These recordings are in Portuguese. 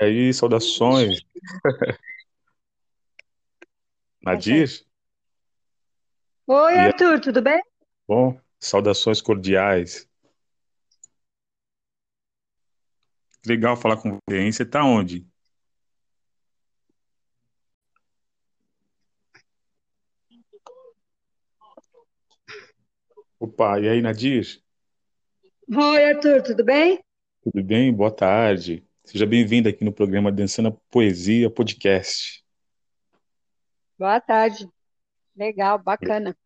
E aí, saudações. Nadir. Oi, E aí, Arthur, tudo bem? bom, saudações cordiais. Legal falar com você, hein? Você tá onde? Opa, e aí, Nadir? Oi, Arthur, tudo bem? Tudo bem? Boa tarde. Seja bem-vindo aqui no programa Dançando Poesia Podcast. Boa tarde. Legal, bacana.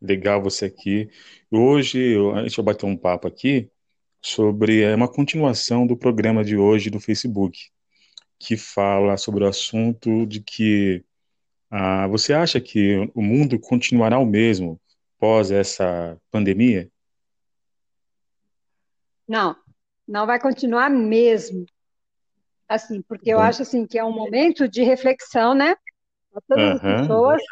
Legal você aqui. Hoje eu- a gente vai bater um papo aqui sobre é, uma continuação do programa de hoje do Facebook, que fala sobre o assunto de que ah, você acha que o mundo continuará o mesmo pós essa pandemia? Não, não vai continuar mesmo, assim, porque eu acho assim que é um momento de reflexão, né? Para todas as aham, pessoas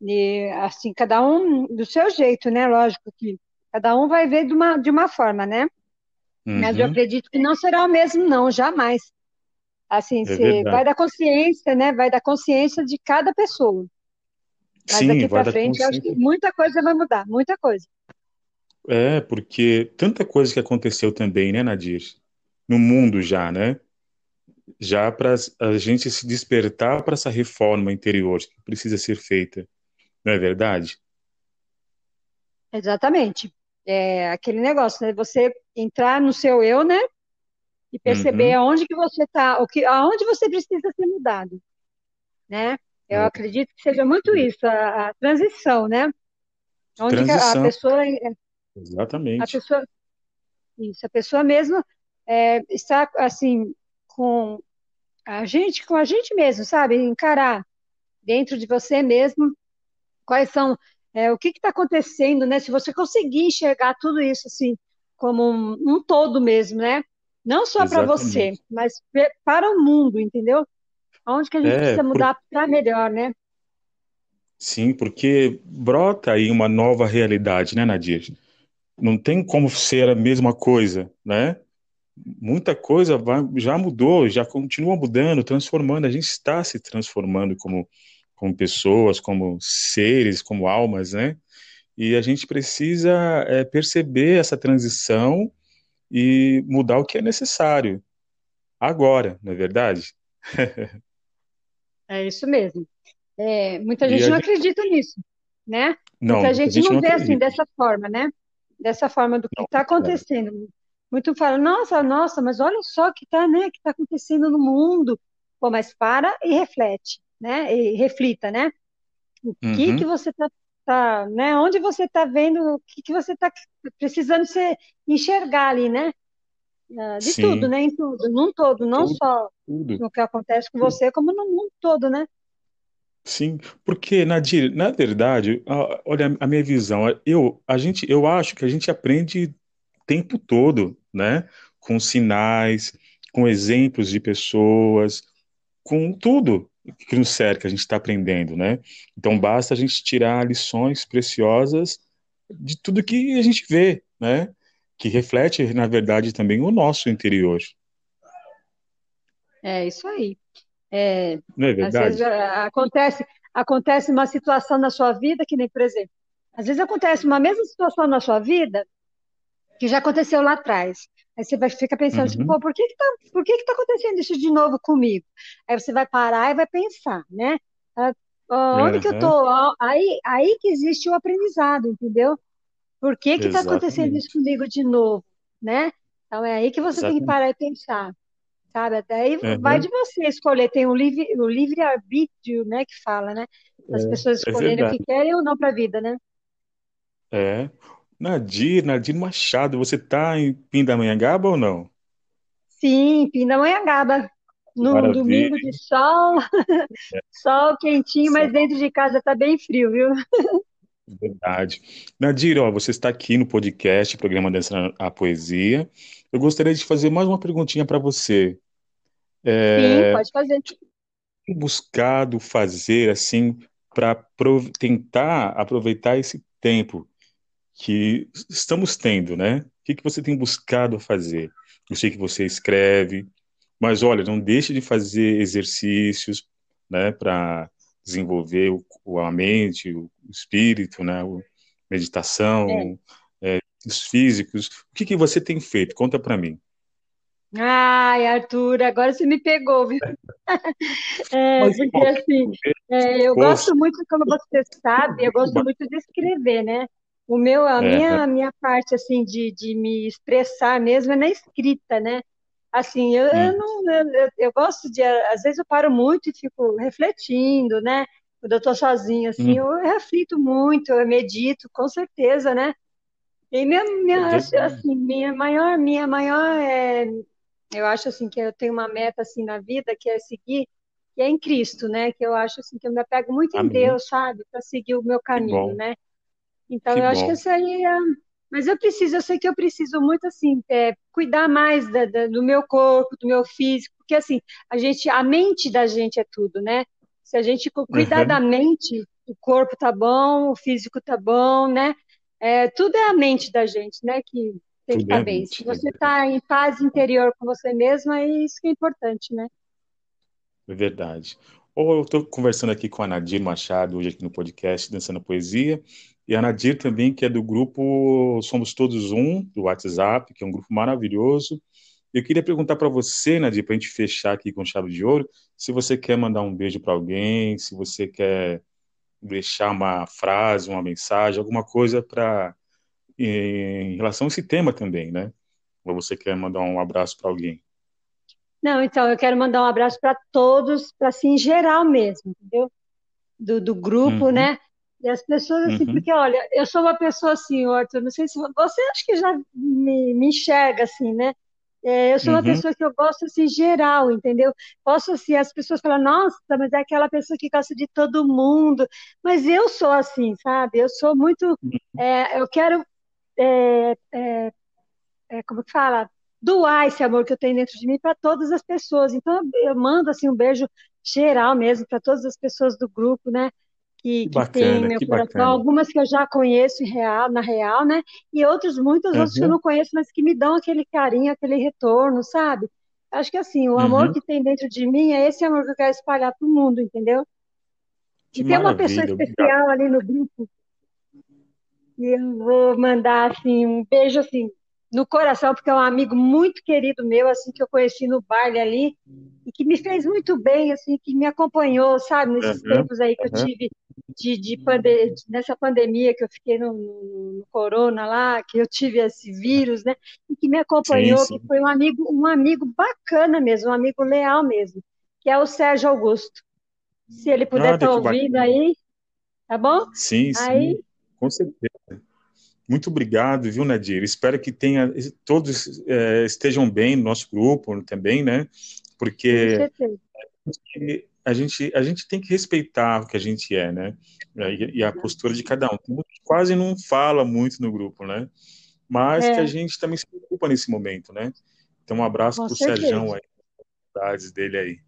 e assim cada um do seu jeito, né? Lógico que cada um vai ver de uma de uma forma, né? Mas eu Uhum, acredito que não será o mesmo, não, jamais. Assim, é vai da consciência, né? Vai da consciência de cada pessoa. Mas Sim, daqui para frente, eu acho que muita coisa vai mudar, muita coisa. É, porque tanta coisa que aconteceu também, né, Nadir? No mundo já, né? Já para a gente se despertar para essa reforma interior que precisa ser feita, não é verdade? Exatamente. É aquele negócio, né? Você entrar no seu eu, né? E perceber Uhum, aonde que você está, o que, aonde você precisa ser mudado, né? Eu é. acredito que seja muito isso, a, a transição, né? Onde que a, a Transição, pessoa, a exatamente. pessoa, isso, a pessoa mesmo é, está assim com a gente, com a gente mesmo, sabe? Encarar dentro de você mesmo quais são, é, o que está acontecendo, né? Se você conseguir enxergar tudo isso assim como um, um todo mesmo, né? Não só para você, mas para o mundo, entendeu? Onde que a gente É, precisa por, mudar para melhor, né? sim, porque brota aí uma nova realidade, né, Nadir? Não tem como ser a mesma coisa, né? Muita coisa vai- já mudou, já continua mudando, transformando. A gente está se transformando como, como pessoas, como seres, como almas, né? E a gente precisa é, perceber essa transição e mudar o que é necessário agora, não é verdade? É isso mesmo. É, muita gente não gente, acredita nisso, né? não, Muita gente gente não não vê assim acredita. dessa forma, né? Dessa forma do que está é, acontecendo. Muito fala, nossa, nossa, mas olha só o que está, né? Que está acontecendo no mundo. Pô, mas para e reflete, né? E reflita, né? O que que uhum, você está, tá, tá, né? Onde você está vendo? O que que você está precisando se enxergar ali, né? Ah, De tudo, sim, né? Em tudo, num todo, não tudo, só tudo. no que acontece com você, como no mundo todo, né? Sim, porque, Nadir, na verdade, olha a minha visão, eu, a gente, eu acho que a gente aprende o tempo todo, né? Com sinais, com exemplos de pessoas, com tudo que nos cerca, a gente está aprendendo, né? Então basta a gente tirar lições preciosas de tudo que a gente vê, né? Que reflete, na verdade, também o nosso interior, É isso aí. É, não é às vezes verdade? acontece, acontece uma situação na sua vida, que nem, por exemplo, às vezes acontece uma mesma situação na sua vida que já aconteceu lá atrás. Aí você vai ficar pensando assim, Uhum, pô, por que que tá, por que que tá acontecendo isso de novo comigo? Aí você vai parar e vai pensar, né? Ah, ah, Onde que eu tô? Ah, Aí, aí que existe o aprendizado, entendeu? Por que que tá acontecendo isso exatamente, comigo de novo, né? Então é aí que você tem que exatamente. parar e pensar. Sabe? Até aí vai Aham, de você escolher. Tem o livre, o livre-arbítrio, né, que fala, né? As pessoas é escolherem o que querem ou não para a vida, né? É. Nadir, Nadir Machado, você tá em Pindamonhangaba ou não? Sim, Pindamonhangaba. Num Maravilha, domingo de sol, sol quentinho, mas dentro de casa tá bem frio, viu? verdade. Nadir, ó, você está aqui no podcast, programa Dança a Poesia. Eu gostaria de fazer mais uma perguntinha para você. Sim, É, pode fazer. buscado fazer assim para tentar aproveitar esse tempo que estamos tendo, né? O que que você tem buscado fazer? Eu sei que você escreve, Mas olha, não deixe de fazer exercícios, né, para desenvolver o, a mente, o espírito, né, o, meditação, é. É, os físicos. O que, que você tem feito? Conta para mim. Ai, Arthur, agora você me pegou, viu? É, porque assim, é, eu gosto muito, como você sabe, eu gosto muito de escrever, né? O meu, a minha, é. a minha parte assim de, de me expressar mesmo é na escrita, né? Assim, eu, eu hum. não, eu, eu, gosto de, às vezes eu paro muito e fico refletindo, né? Quando eu estou sozinha, assim, hum. eu reflito muito, eu medito, com certeza, né? E minha, minha, assim, minha maior, minha maior, é, eu acho assim que eu tenho uma meta assim na vida que é seguir, que é em Cristo, né? Que eu acho assim que eu me apego muito Amém. em Deus, sabe? Para seguir o meu caminho, né? Então que eu bom. acho que isso aí é... Mas eu preciso, eu sei que eu preciso muito assim, é, cuidar mais da, da, do meu corpo, do meu físico, porque assim, a gente, a mente da gente é tudo, né? Se a gente cuidar uhum. da mente, o corpo tá bom, o físico tá bom, né? É, tudo é a mente da gente, né? Que tem que estar tá bem. Se você está em paz interior com você mesmo, é isso que é importante, né? É verdade. Ou eu estou conversando aqui com a Nadir Machado, hoje aqui no podcast Dançando Poesia, e a Nadir também, que é do grupo Somos Todos Um, do WhatsApp, que é um grupo maravilhoso. Eu queria perguntar para você, Nadir, para a gente fechar aqui com chave de ouro, se você quer mandar um beijo para alguém, se você quer deixar uma frase, uma mensagem, alguma coisa para em relação a esse tema também, né? Ou você quer mandar um abraço para alguém? Não, então eu quero mandar um abraço para todos, para assim, em geral mesmo, entendeu? Do, do grupo, uhum. né? E as pessoas, assim, uhum. porque olha, eu sou uma pessoa assim, Arthur, não sei se você acha que já me, me enxerga assim, né? É, eu sou uma uhum. pessoa que eu gosto assim geral, entendeu? Posso assim, as pessoas falam, nossa, mas é aquela pessoa que gosta de todo mundo, mas eu sou assim, sabe? Eu sou muito, uhum. é, eu quero é, é, é, como que fala, doar esse amor que eu tenho dentro de mim para todas as pessoas. Então eu mando assim um beijo geral mesmo para todas as pessoas do grupo, né? Que, que, que tem meu coração, bacana. algumas que eu já conheço real, na real, né? E outros, muitos uhum. outros que eu não conheço, mas que me dão aquele carinho, aquele retorno, sabe? Acho que assim, o amor uhum. que tem dentro de mim é esse amor que eu quero espalhar para o mundo, entendeu? Que e tem uma pessoa especial ali no grupo e eu vou mandar assim um beijo assim no coração, porque é um amigo muito querido meu, assim que eu conheci no baile ali e que me fez muito bem, assim que me acompanhou, sabe, nesses uhum, tempos aí que uhum. eu tive de, de pande nessa pandemia que eu fiquei no, no, corona lá, que eu tive esse vírus, né, e que me acompanhou, sim, sim. que foi um amigo, um amigo bacana mesmo, um amigo leal mesmo, que é o Sérgio Augusto. Se ele puder estar tá ouvindo bacana. aí, tá bom? Sim, aí, sim. Com certeza. Muito obrigado, viu, Nadir? Espero que tenha todos é, estejam bem no nosso grupo também, né? Porque a gente a gente tem que respeitar o que a gente é, né? E, e a postura de cada um. Quase não fala muito no grupo, né? Mas é. que a gente também se preocupa nesse momento, né? Então um abraço para o Sérgio aí, saudades dele aí.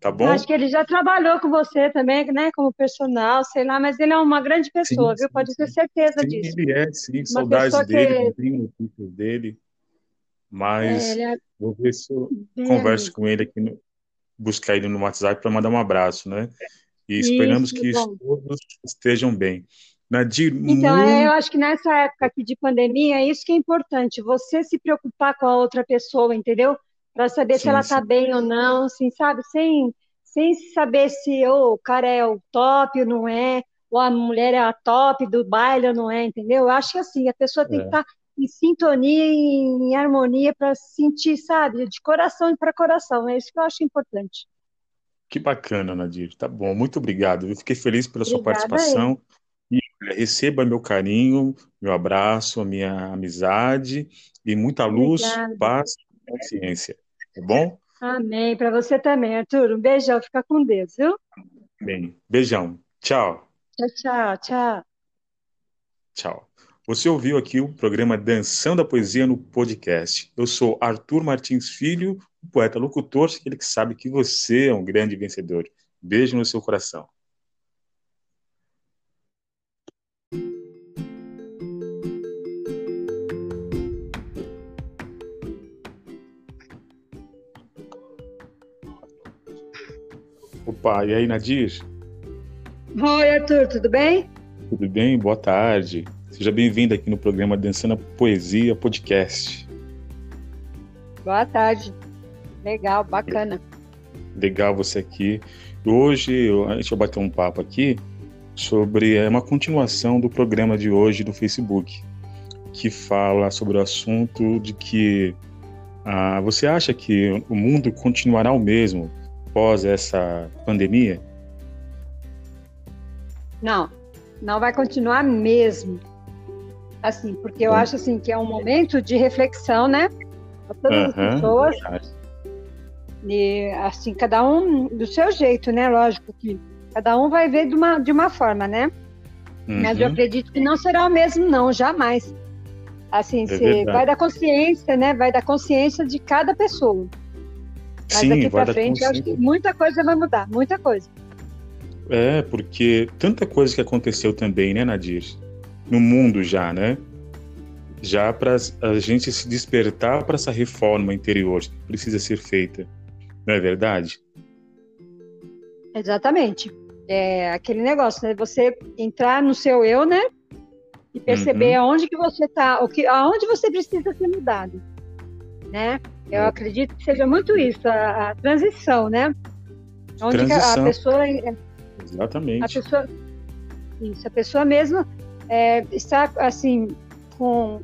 Tá bom? Acho que ele já trabalhou com você também, né? Como personal, sei lá, mas ele é uma grande pessoa, sim, viu? Pode sim. ter certeza sim, disso. Ele é, sim. Uma Saudades dele, que... notícias dele. Mas é, é... vou ver se eu Bem converso com ele aqui, no... buscar ele no WhatsApp para mandar um abraço, né? E esperamos que bom. todos estejam bem. Nadir, então, muito... é, eu acho que nessa época aqui de pandemia, é isso que é importante, você se preocupar com a outra pessoa, entendeu? Para saber sim, se ela está bem ou não, assim, sabe? Sem, sem saber se oh, o cara é o top ou não é, ou a mulher é a top do baile ou não é, entendeu? Eu acho que assim, a pessoa tem é. que estar tá em sintonia, em, em harmonia para sentir, sabe? De coração para coração. É isso que eu acho importante. Que bacana, Nadir. Tá bom, muito obrigado. Eu fiquei feliz pela Obrigada sua participação. E receba meu carinho, meu abraço, a minha amizade e muita luz, Obrigada. paz e consciência. Tá bom? Amém. Para você também, Arthur. Um beijão. Fica com Deus, viu? Bem. Beijão. Tchau. Tchau, tchau. Tchau. Tchau. Você ouviu aqui o programa Dançando da Poesia no podcast. Eu sou Arthur Martins Filho, o poeta locutor, aquele que sabe que você é um grande vencedor. Beijo no seu coração. Opa, e aí, Nadir? Oi, Arthur, tudo bem? Tudo bem? Boa tarde. Seja bem-vindo aqui no programa Dançando a Poesia Podcast. Boa tarde. Legal, bacana. Legal você aqui. Hoje a gente vai bater um papo aqui sobre é uma continuação do programa de hoje do Facebook, que fala sobre o assunto de que ah, você acha que o mundo continuará o mesmo pós essa pandemia? Não, não vai continuar mesmo. Assim, porque eu acho assim que é um momento de reflexão, né? para todas as pessoas. E assim, cada um do seu jeito, né? Lógico que cada um vai ver de uma, de uma forma, né? Uhum. Mas eu uhum. acredito que não será o mesmo, não, jamais. Assim, é vai da consciência, né? Vai da consciência de cada pessoa. Mas Sim, daqui para frente, acho que muita coisa vai mudar, muita coisa. É, porque tanta coisa que aconteceu também, né, Nadir? No mundo já, né? já para a gente se despertar para essa reforma interior que precisa ser feita. Não é verdade? Exatamente. É aquele negócio, né? Você entrar no seu eu, né? E perceber uhum. aonde que você está, o que, aonde você precisa ser mudado, né? Eu é. acredito que seja muito isso, a, a transição, né? Onde transição. a pessoa, exatamente, a pessoa, isso, a pessoa mesmo é, está assim com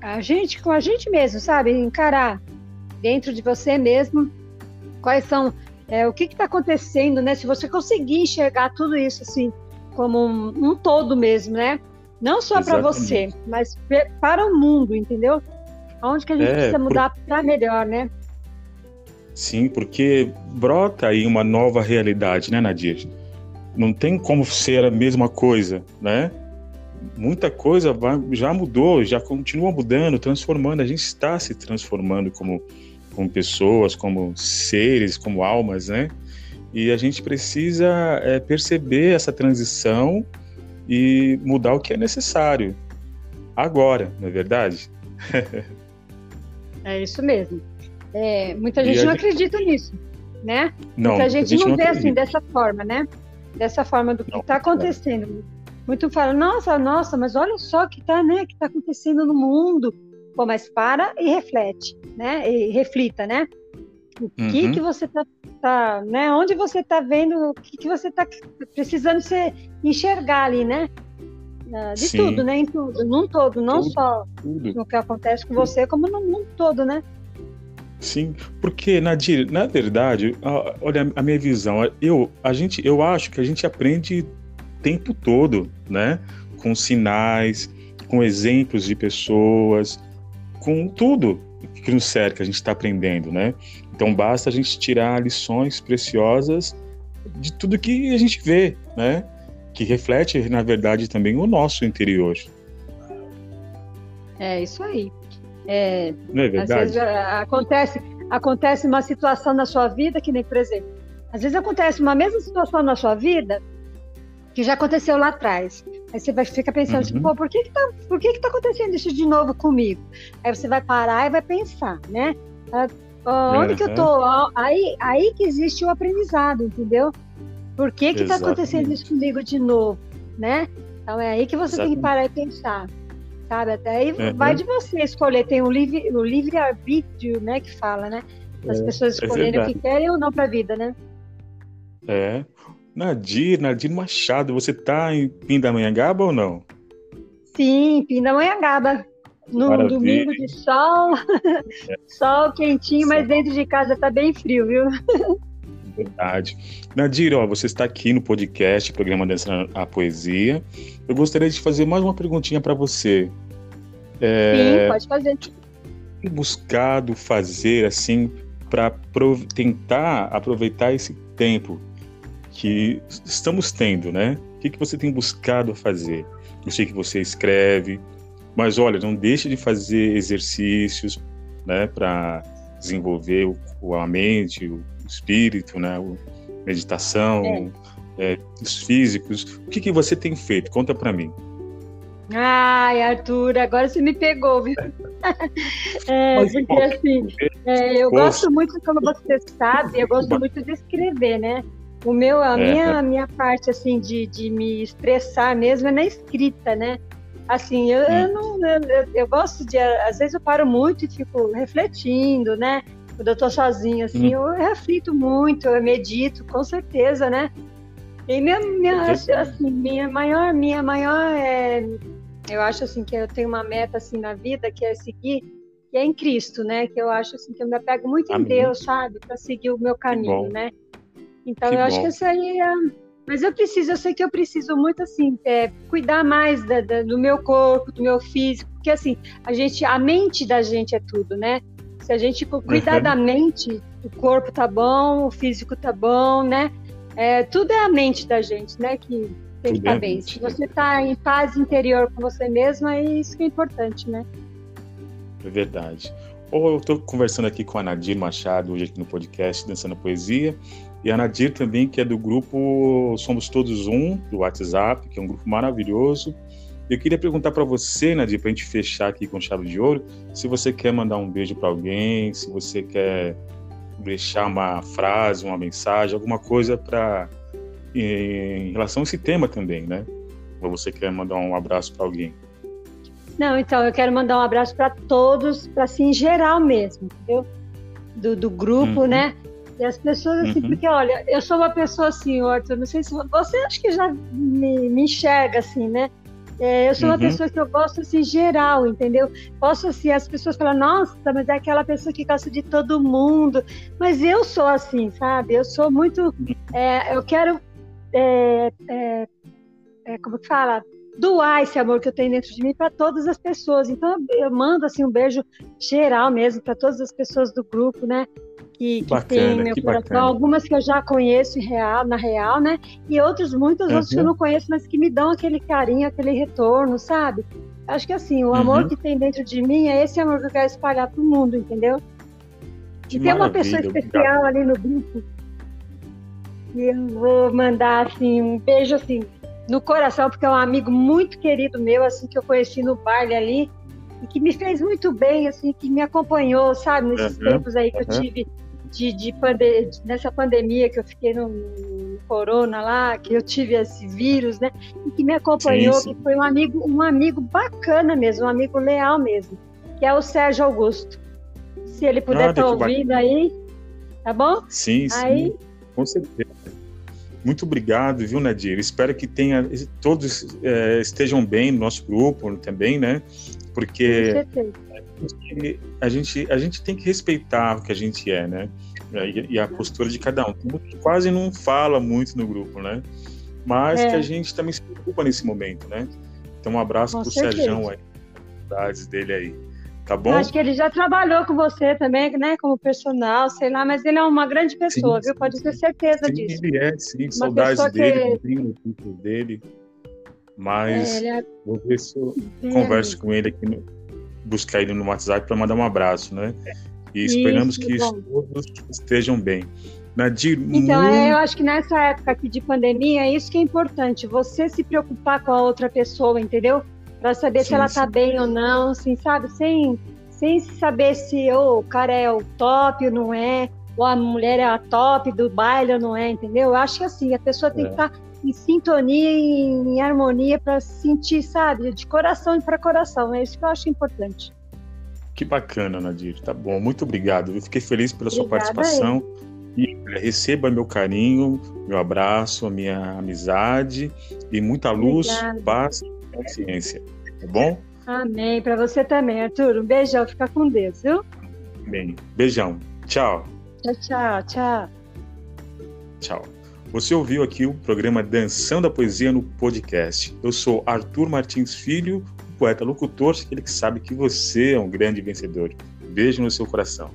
a gente com a gente mesmo, sabe? Encarar dentro de você mesmo quais são é, o que está acontecendo, né? Se você conseguir enxergar tudo isso assim como um, um todo mesmo, né? Não só para você, mas para o mundo, entendeu? Onde que a gente é, precisa mudar por... para melhor, né? Sim, porque brota aí uma nova realidade, né, Nadir? Não tem como ser a mesma coisa, né? muita coisa vai, já mudou, já continua mudando, transformando. A gente está se transformando como, como pessoas, como seres, como almas, né? E a gente precisa é, perceber essa transição e mudar o que é necessário agora, não é verdade? é isso mesmo. É, muita gente não acredita nisso, né? Não, muita gente, gente não, não vê assim dessa forma, né? Dessa forma do que está acontecendo muito fala, nossa, nossa, mas olha só o que está né, que tá acontecendo no mundo. Pô, mas para e reflete, né? E reflita, né? O uhum. que que você tá, tá, né? Onde você tá vendo, o que que você tá precisando se enxergar ali, né? Ah, de Sim. tudo, né? Em tudo, num todo, não tudo, só tudo. no que acontece com você, como no mundo todo, né? Sim, porque Nadir, na verdade, olha a minha visão, eu, a gente, eu acho que a gente aprende tempo todo, né? Com sinais, com exemplos de pessoas, com tudo que nos cerca, a gente está aprendendo, né? Então basta a gente tirar lições preciosas de tudo que a gente vê, né? Que reflete, na verdade, também o nosso interior. É isso aí. É, Não é verdade? Às vezes acontece, acontece uma situação na sua vida que nem, por exemplo, às vezes acontece uma mesma situação na sua vida que já aconteceu lá atrás. Aí você vai ficar pensando, uhum. tipo, pô, por que que tá, por que que tá acontecendo isso de novo comigo? Aí você vai parar e vai pensar, né? Ah, onde uhum. que eu tô? Aí, aí que existe o aprendizado, entendeu? Por que que tá acontecendo isso comigo de novo, né? Então é aí que você Exatamente. tem que parar e pensar, sabe? Até aí uhum. vai de você escolher, tem o livre, o livre arbítrio, né, que fala, né? As é, pessoas é escolherem é o que querem ou não para a vida, né? É, Nadir, Nadir Machado, você tá em Pindamonhangaba ou não? Sim, Pindamonhangaba. No Maravilha. domingo de sol, é. sol quentinho, mas dentro de casa tá bem frio, viu? Verdade. Nadir, ó, você está aqui no podcast, programa Dança a Poesia. Eu gostaria de fazer mais uma perguntinha para você. É... Sim, pode fazer. Buscado fazer assim para tentar aproveitar esse tempo que estamos tendo, né? O que, que você tem buscado fazer? Eu sei que você escreve, mas olha, não deixe de fazer exercícios, né, para desenvolver o, a mente, o espírito, né, a meditação, é. É, os físicos. O que, que você tem feito? Conta para mim. Ai, Arthur, agora você me pegou, viu? é, porque assim, é, eu gosto muito, como você sabe, eu gosto muito de escrever, né? O meu, a é. minha, a minha parte, assim, de, de me expressar mesmo é na escrita, né? Assim, eu, eu hum. não, eu, eu, gosto de, às vezes eu paro muito e fico refletindo, né? Quando eu tô sozinha, assim, hum. eu reflito muito, eu medito, com certeza, né? E minha, minha, assim, minha maior, minha maior, é, eu acho assim que eu tenho uma meta assim na vida que é seguir, que é em Cristo, né? Que eu acho assim que eu me apego muito Amém. em Deus, sabe, para seguir o meu caminho, né? Então que eu bom. acho que isso aí é, mas eu preciso, eu sei que eu preciso muito assim, é, cuidar mais da, da, do meu corpo, do meu físico, porque assim, a gente, a mente da gente é tudo, né? Se a gente cuidar uhum. da mente, o corpo tá bom, o físico tá bom, né? É, tudo é a mente da gente, né? Que tem que estar bem. Se você está em paz interior com você mesmo, é isso que é importante, né? É verdade. Ou eu estou conversando aqui com a Nadir Machado, hoje aqui no podcast Dançando Poesia, e a Nadir também, que é do grupo Somos Todos Um, do WhatsApp, que é um grupo maravilhoso. Eu queria perguntar para você, Nadir, para a gente fechar aqui com chave de ouro, se você quer mandar um beijo para alguém, se você quer deixar uma frase, uma mensagem, alguma coisa para em relação a esse tema também, né? Ou você quer mandar um abraço para alguém? Não, então eu quero mandar um abraço para todos, para assim em geral mesmo, entendeu? Do, do grupo, uhum. né? E as pessoas assim, uhum. porque olha, eu sou uma pessoa assim, Arthur, não sei se você acha que já me, me enxerga assim, né? É, eu sou uma uhum. pessoa que eu gosto assim geral, entendeu? Posso assim, as pessoas falam, nossa, mas é aquela pessoa que gosta de todo mundo. Mas eu sou assim, sabe? Eu sou muito. É, eu quero. É, é, é como que fala? Doar esse amor que eu tenho dentro de mim para todas as pessoas. Então eu mando assim um beijo geral mesmo para todas as pessoas do grupo, né? Que, que bacana, tem meu coração. Bacana. Algumas que eu já conheço real, na real, né? E outros, muitos uhum. outros que eu não conheço, mas que me dão aquele carinho, aquele retorno, sabe? Acho que assim, o amor uhum. que tem dentro de mim é esse amor que eu quero espalhar para o mundo, entendeu? Que e tem uma pessoa especial obrigado. ali no grupo. E eu vou mandar assim um beijo assim no coração, porque é um amigo muito querido meu, assim, que eu conheci no baile ali, e que me fez muito bem, assim, que me acompanhou, sabe, nesses uhum. tempos aí que eu tive de, de pande nessa pandemia que eu fiquei no, no, corona lá, que eu tive esse vírus, né? E que me acompanhou, sim, sim. que foi um amigo, um amigo bacana mesmo, um amigo leal mesmo, que é o Sérgio Augusto. Se ele puder estar ah, tá ouvindo aí, tá bom? Sim, aí... sim, com certeza. Muito obrigado, viu, Nadir? Espero que tenha todos é, estejam bem no nosso grupo também, né? Porque a gente, a gente tem que respeitar o que a gente é, né? E, e a postura de cada um. Quase não fala muito no grupo, né? Mas é. que a gente também se preocupa nesse momento, né? Então, um abraço pro certeza. Sérgio aí, saudades dele aí. Tá bom? Acho que ele já trabalhou com você também, né? Como personal, sei lá, mas ele é uma grande pessoa, sim, viu? Pode ter certeza sim, disso. Ele é, sim. Uma saudades dele, que... dele. Mas é, é... vou ver se eu converso com ele aqui no, buscar ele no WhatsApp para mandar um abraço, né? E esperamos Isso, que todos estejam bem. Nadir, então, muito... É, eu acho que nessa época aqui de pandemia, é isso que é importante, você se preocupar com a outra pessoa, entendeu? Para saber sim, se ela está bem ou não, assim, sabe? Sem, sem saber se oh, o cara é o top ou não é, ou a mulher é a top do baile ou não é, entendeu? Eu acho que assim, a pessoa tem é. que estar tá em sintonia, em, em harmonia para sentir, sabe, de coração para coração. É isso que eu acho importante. Que bacana, Nadir. Tá bom, muito obrigado. Eu fiquei feliz pela Obrigada sua participação. E receba meu carinho, meu abraço, a minha amizade e muita luz, Obrigada. paz e consciência. Tá bom? Amém. Para você também, Arthur. Um beijão. Fica com Deus, viu? Bem. Beijão. Tchau. Tchau, tchau. Tchau. Tchau. Você ouviu aqui o programa Dançando da Poesia no podcast. Eu sou Arthur Martins Filho, poeta locutor, aquele que sabe que você é um grande vencedor. Beijo no seu coração.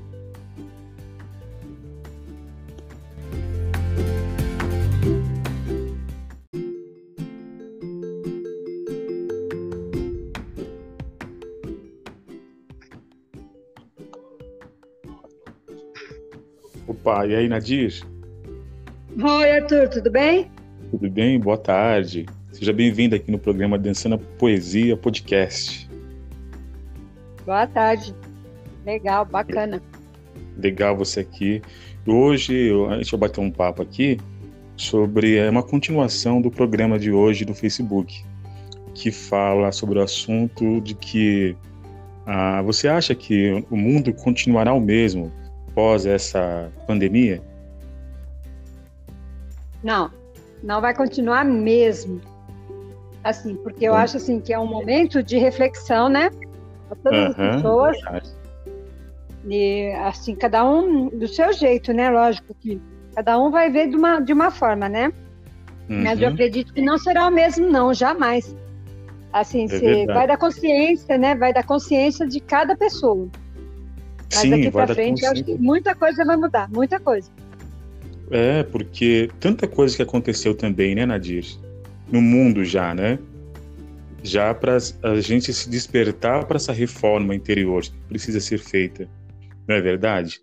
Opa, e aí, Nadir? Oi, Arthur, tudo bem? Tudo bem? Boa tarde. Seja bem-vindo aqui no programa Dançando Poesia Podcast. Boa tarde. Legal, bacana. Legal você aqui. Hoje a gente vai bater um papo aqui sobre é, uma continuação do programa de hoje do Facebook, que fala sobre o assunto de que ah, você acha que o mundo continuará o mesmo após essa pandemia? Não, não vai continuar mesmo. Assim, porque eu acho assim que é um momento de reflexão, né? Para todas uhum, as pessoas. E assim, cada um do seu jeito, né? Lógico que cada um vai ver de uma, de uma forma, né? Uhum. Mas eu uhum. acredito que não será o mesmo, não, jamais. Assim, é vai da consciência, né? Vai da consciência de cada pessoa. Mas Sim, daqui para frente, eu acho que muita coisa vai mudar, muita coisa. É, porque tanta coisa que aconteceu também, né, Nadir? No mundo já, né? Já para a gente se despertar para essa reforma interior que precisa ser feita. Não é verdade?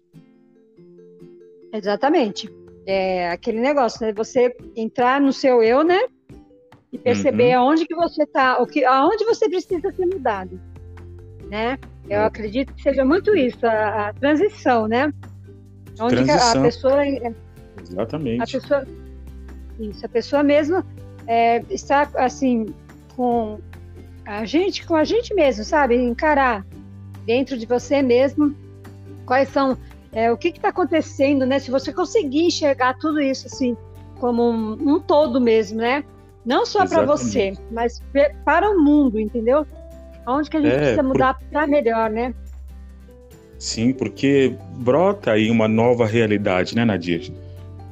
Exatamente. É aquele negócio, né? Você entrar no seu eu, né? E perceber uhum. aonde que você está, o que, aonde você precisa ser mudado, né? Eu uhum. acredito que seja muito isso, a, a transição, né? Onde transição. a pessoa, exatamente, a pessoa, isso, a pessoa mesmo é, está assim com a gente, com a gente mesmo, sabe? Encarar dentro de você mesmo quais são é, o que está acontecendo, né? Se você conseguir enxergar tudo isso assim como um, um todo mesmo, né? Não só para você, mas para o mundo, entendeu? Onde que a gente é, precisa mudar por... para melhor, né? Sim, porque brota aí uma nova realidade, né, Nadir?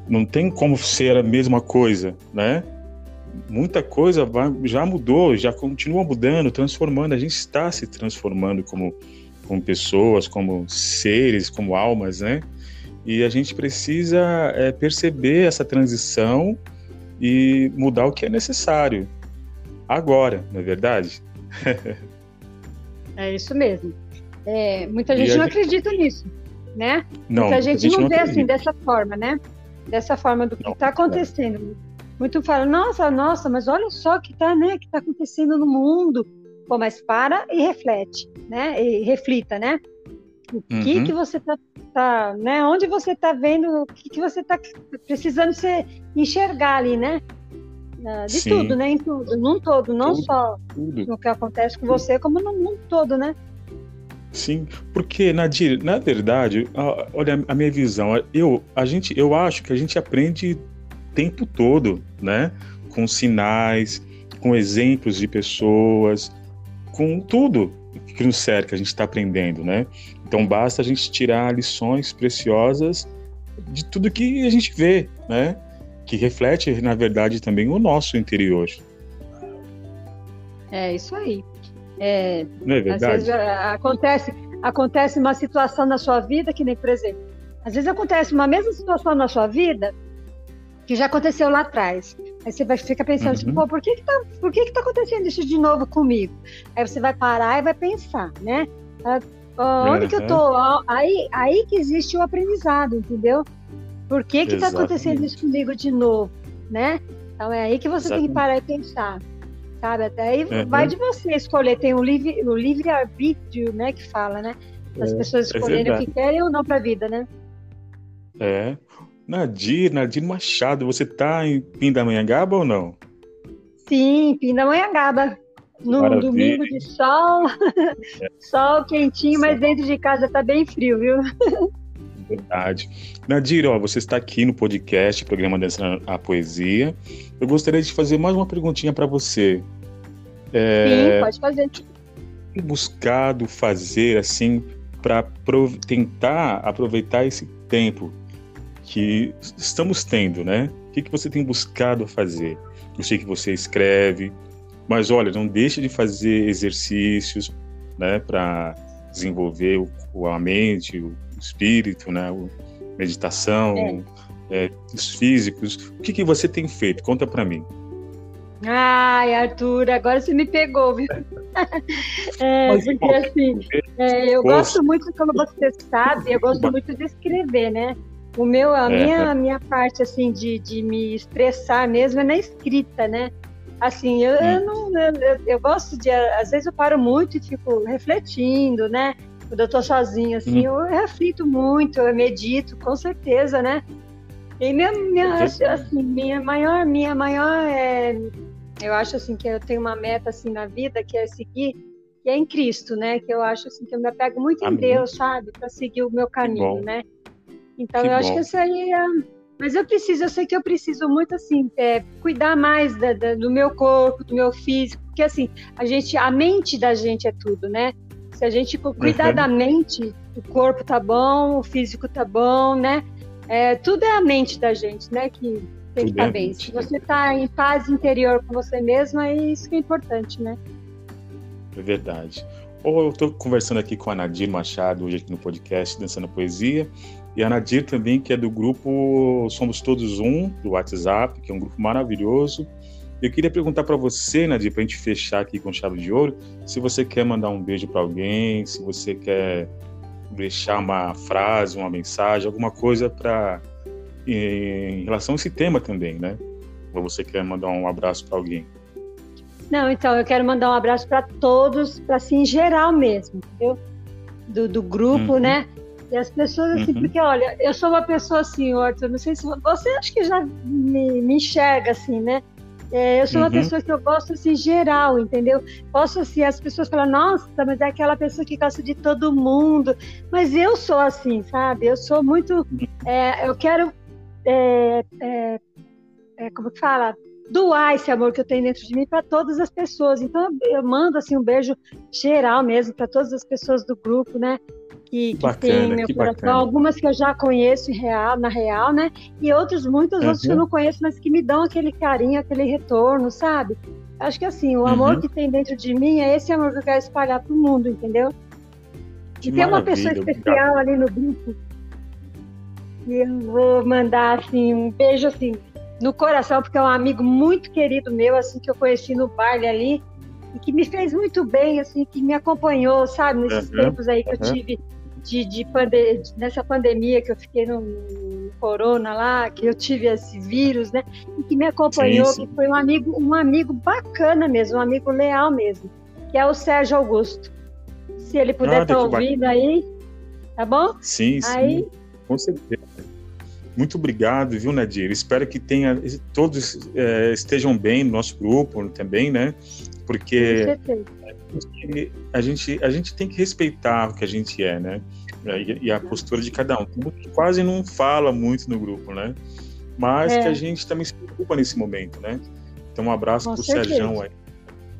Não tem como ser a mesma coisa, né? Muita coisa vai, já mudou, já continua mudando, transformando. A gente está se transformando como como pessoas, como seres, como almas, né? E a gente precisa é, perceber essa transição e mudar o que é necessário agora, não é verdade? é isso mesmo. É, muita gente não acredita nisso, né? Não, muita gente, gente não, não vê assim dessa forma, né? Dessa forma do que está acontecendo. Muito fala, nossa, nossa, mas olha só o que está, né? Que está acontecendo no mundo Pô, mas para e reflete, né? E reflita, né? O que uhum. que você tá, tá, né? Onde você está vendo, o que que você está precisando se enxergar ali, né? Ah, de Sim. tudo, né? Em tudo, num todo, não tudo, só tudo. no que acontece com você, como no mundo todo, né? Sim, porque Nadir, na verdade, olha a minha visão, eu, a gente, eu acho que a gente aprende tempo todo, né? Com sinais, com exemplos de pessoas, com tudo que nos cerca, a gente está aprendendo, né? Então basta a gente tirar lições preciosas de tudo que a gente vê, né? Que reflete, na verdade, também o nosso interior. É isso aí. É, Não é verdade? Às vezes acontece, acontece uma situação na sua vida que nem, por exemplo, às vezes acontece uma mesma situação na sua vida que já aconteceu lá atrás. Aí você vai ficar pensando, assim, uhum. tipo, por que que tá, por que que tá acontecendo isso de novo comigo? Aí você vai parar e vai pensar, né? Ah, onde uhum. que eu tô? Aí, aí que existe o aprendizado, entendeu? Por que que tá acontecendo isso comigo de novo, né? Então é aí que você Exatamente. tem que parar e pensar, sabe? Até aí uhum. vai de você escolher. Tem o livre, o livre arbítrio, né? Que fala, né? As é, pessoas é escolherem é o que querem ou não para a vida, né? É. Nadir, Nadir Machado, você tá em Pindamonhangaba ou não? Sim, Pindamonhangaba. No Maravilha. domingo de sol, é. sol quentinho, mas dentro de casa tá bem frio, viu? Verdade. Nadir, ó, você está aqui no podcast, programa Dança a Poesia. Eu gostaria de fazer mais uma perguntinha para você. É... Sim, pode fazer. Buscado fazer assim para tentar aproveitar esse tempo que estamos tendo, né? O que, que você tem buscado fazer? Eu sei que você escreve, mas olha, não deixe de fazer exercícios, né, para desenvolver o, a mente, o espírito, né, meditação, é. É, os físicos. O que, que você tem feito? Conta para mim. Ai, Arthur, agora você me pegou, viu? é, porque assim, é, eu gosto muito, como você sabe, eu gosto muito de escrever, né? O meu, a é. minha, a minha parte assim de, de me expressar mesmo é na escrita, né? Assim, eu, hum. eu não, eu, eu, gosto de, às vezes eu paro muito e fico refletindo, né? Quando eu tô sozinha, assim, hum. eu reflito muito, eu medito, com certeza, né? E minha, minha, assim, minha maior, minha maior é, eu acho assim que eu tenho uma meta assim na vida que é seguir, que é em Cristo, né? Que eu acho assim que eu me apego muito Amém. em Deus, sabe, para seguir o meu caminho, né? Então que eu bom. acho que isso aí é, mas eu preciso, eu sei que eu preciso muito assim, é, cuidar mais da, da, do meu corpo, do meu físico, porque assim, a gente, a mente da gente é tudo, né? Se a gente cuidar uhum. da mente, o corpo tá bom, o físico tá bom, né? É, tudo é a mente da gente, né? Que tem que estar tá bem. Se você tá em paz interior com você mesmo, é isso que é importante, né? É verdade. Ou eu estou conversando aqui com a Nadir Machado, hoje aqui no podcast Dançando Poesia, e a Nadir também, que é do grupo Somos Todos Um, do WhatsApp, que é um grupo maravilhoso. Eu queria perguntar para você, Nadir, para a gente fechar aqui com chave de ouro, se você quer mandar um beijo para alguém, se você quer deixar uma frase, uma mensagem, alguma coisa para em relação a esse tema também, né? Ou você quer mandar um abraço para alguém? Não, então eu quero mandar um abraço para todos, para assim em geral mesmo, entendeu? Do, do grupo, uhum. né? E as pessoas assim, uhum. porque olha, eu sou uma pessoa assim, Arthur, não sei se você acha que já me, me enxerga assim, né? É, eu sou uma uhum. pessoa que eu gosto assim geral, entendeu? Posso assim, as pessoas falam, nossa, mas é aquela pessoa que gosta de todo mundo. Mas eu sou assim, sabe? Eu sou muito. É, eu quero. É, é, é como que fala? Doar esse amor que eu tenho dentro de mim para todas as pessoas. Então eu mando assim um beijo geral mesmo para todas as pessoas do grupo, né? Que, que bacana, tem meu coração. Bacana. Algumas que eu já conheço real, na real, né? E outros, muitos uhum. outros que eu não conheço, mas que me dão aquele carinho, aquele retorno, sabe? Acho que assim, o amor uhum. que tem dentro de mim é esse amor que eu quero espalhar para o mundo, entendeu? Que e tem uma pessoa especial ali no grupo. E eu vou mandar assim um beijo assim no coração, porque é um amigo muito querido meu, assim, que eu conheci no baile ali, e que me fez muito bem, assim, que me acompanhou, sabe, nesses uhum. tempos aí que eu tive de, de pande nessa pandemia que eu fiquei no, no, corona lá, que eu tive esse vírus, né? E que me acompanhou, sim, sim. que foi um amigo, um amigo bacana mesmo, um amigo leal mesmo, que é o Sérgio Augusto. Se ele puder estar tá ouvindo bacana. aí, tá bom? Sim, aí... sim, com certeza. Muito obrigado, viu, Nadir? Espero que tenha todos é, estejam bem no nosso grupo também, né? Porque com certeza a gente, a gente tem que respeitar o que a gente é, né? E, e a postura de cada um. Quase não fala muito no grupo, né? Mas é. que a gente também se preocupa nesse momento, né? Então, um abraço pro certeza. Sérgio aí,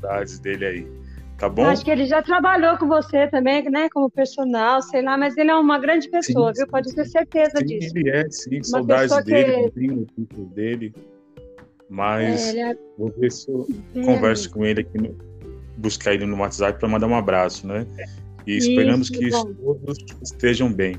saudades dele aí. Tá bom? Acho que ele já trabalhou com você também, né? Como personal, sei lá, mas ele é uma grande pessoa, sim, viu? Pode ter certeza sim, disso. Ele é, sim. Uma saudades dele, que... dele. Mas é, é... vou ver se eu é. converso com ele aqui no, buscar ele no WhatsApp para mandar um abraço, né? E esperamos Isso, que todos estejam bem.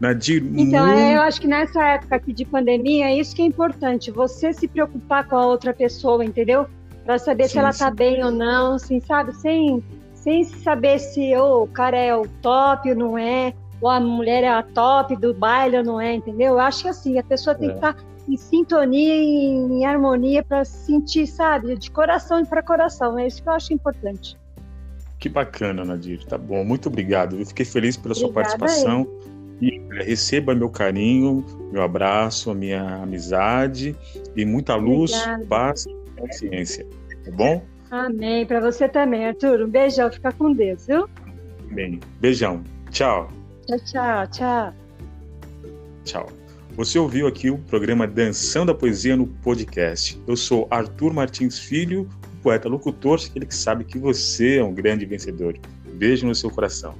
Nadir, então, muito... é, eu acho que nessa época aqui de pandemia, é isso que é importante, você se preocupar com a outra pessoa, entendeu? Para saber sim, se ela está bem ou não, assim, sabe? Sem, sem saber se oh, o cara é o top ou não é, ou a mulher é a top do baile ou não é, entendeu? Eu acho que assim, a pessoa tem é. que estar tá em sintonia, em, em harmonia para sentir, sabe, de coração para coração. É isso que eu acho importante. Que bacana, Nadir. Tá bom, muito obrigado. Eu fiquei feliz pela sua participação. E receba meu carinho, meu abraço, minha amizade e muita luz, Obrigada. paz e consciência. Tá bom? Amém. Para você também, Arthur. Um beijão. Fica com Deus, viu? Amém. Beijão. Tchau. Tchau, tchau. Tchau. Tchau. Você ouviu aqui o programa Dançando a Poesia no podcast. Eu sou Arthur Martins Filho, poeta locutor, aquele que sabe que você é um grande vencedor. Beijo no seu coração.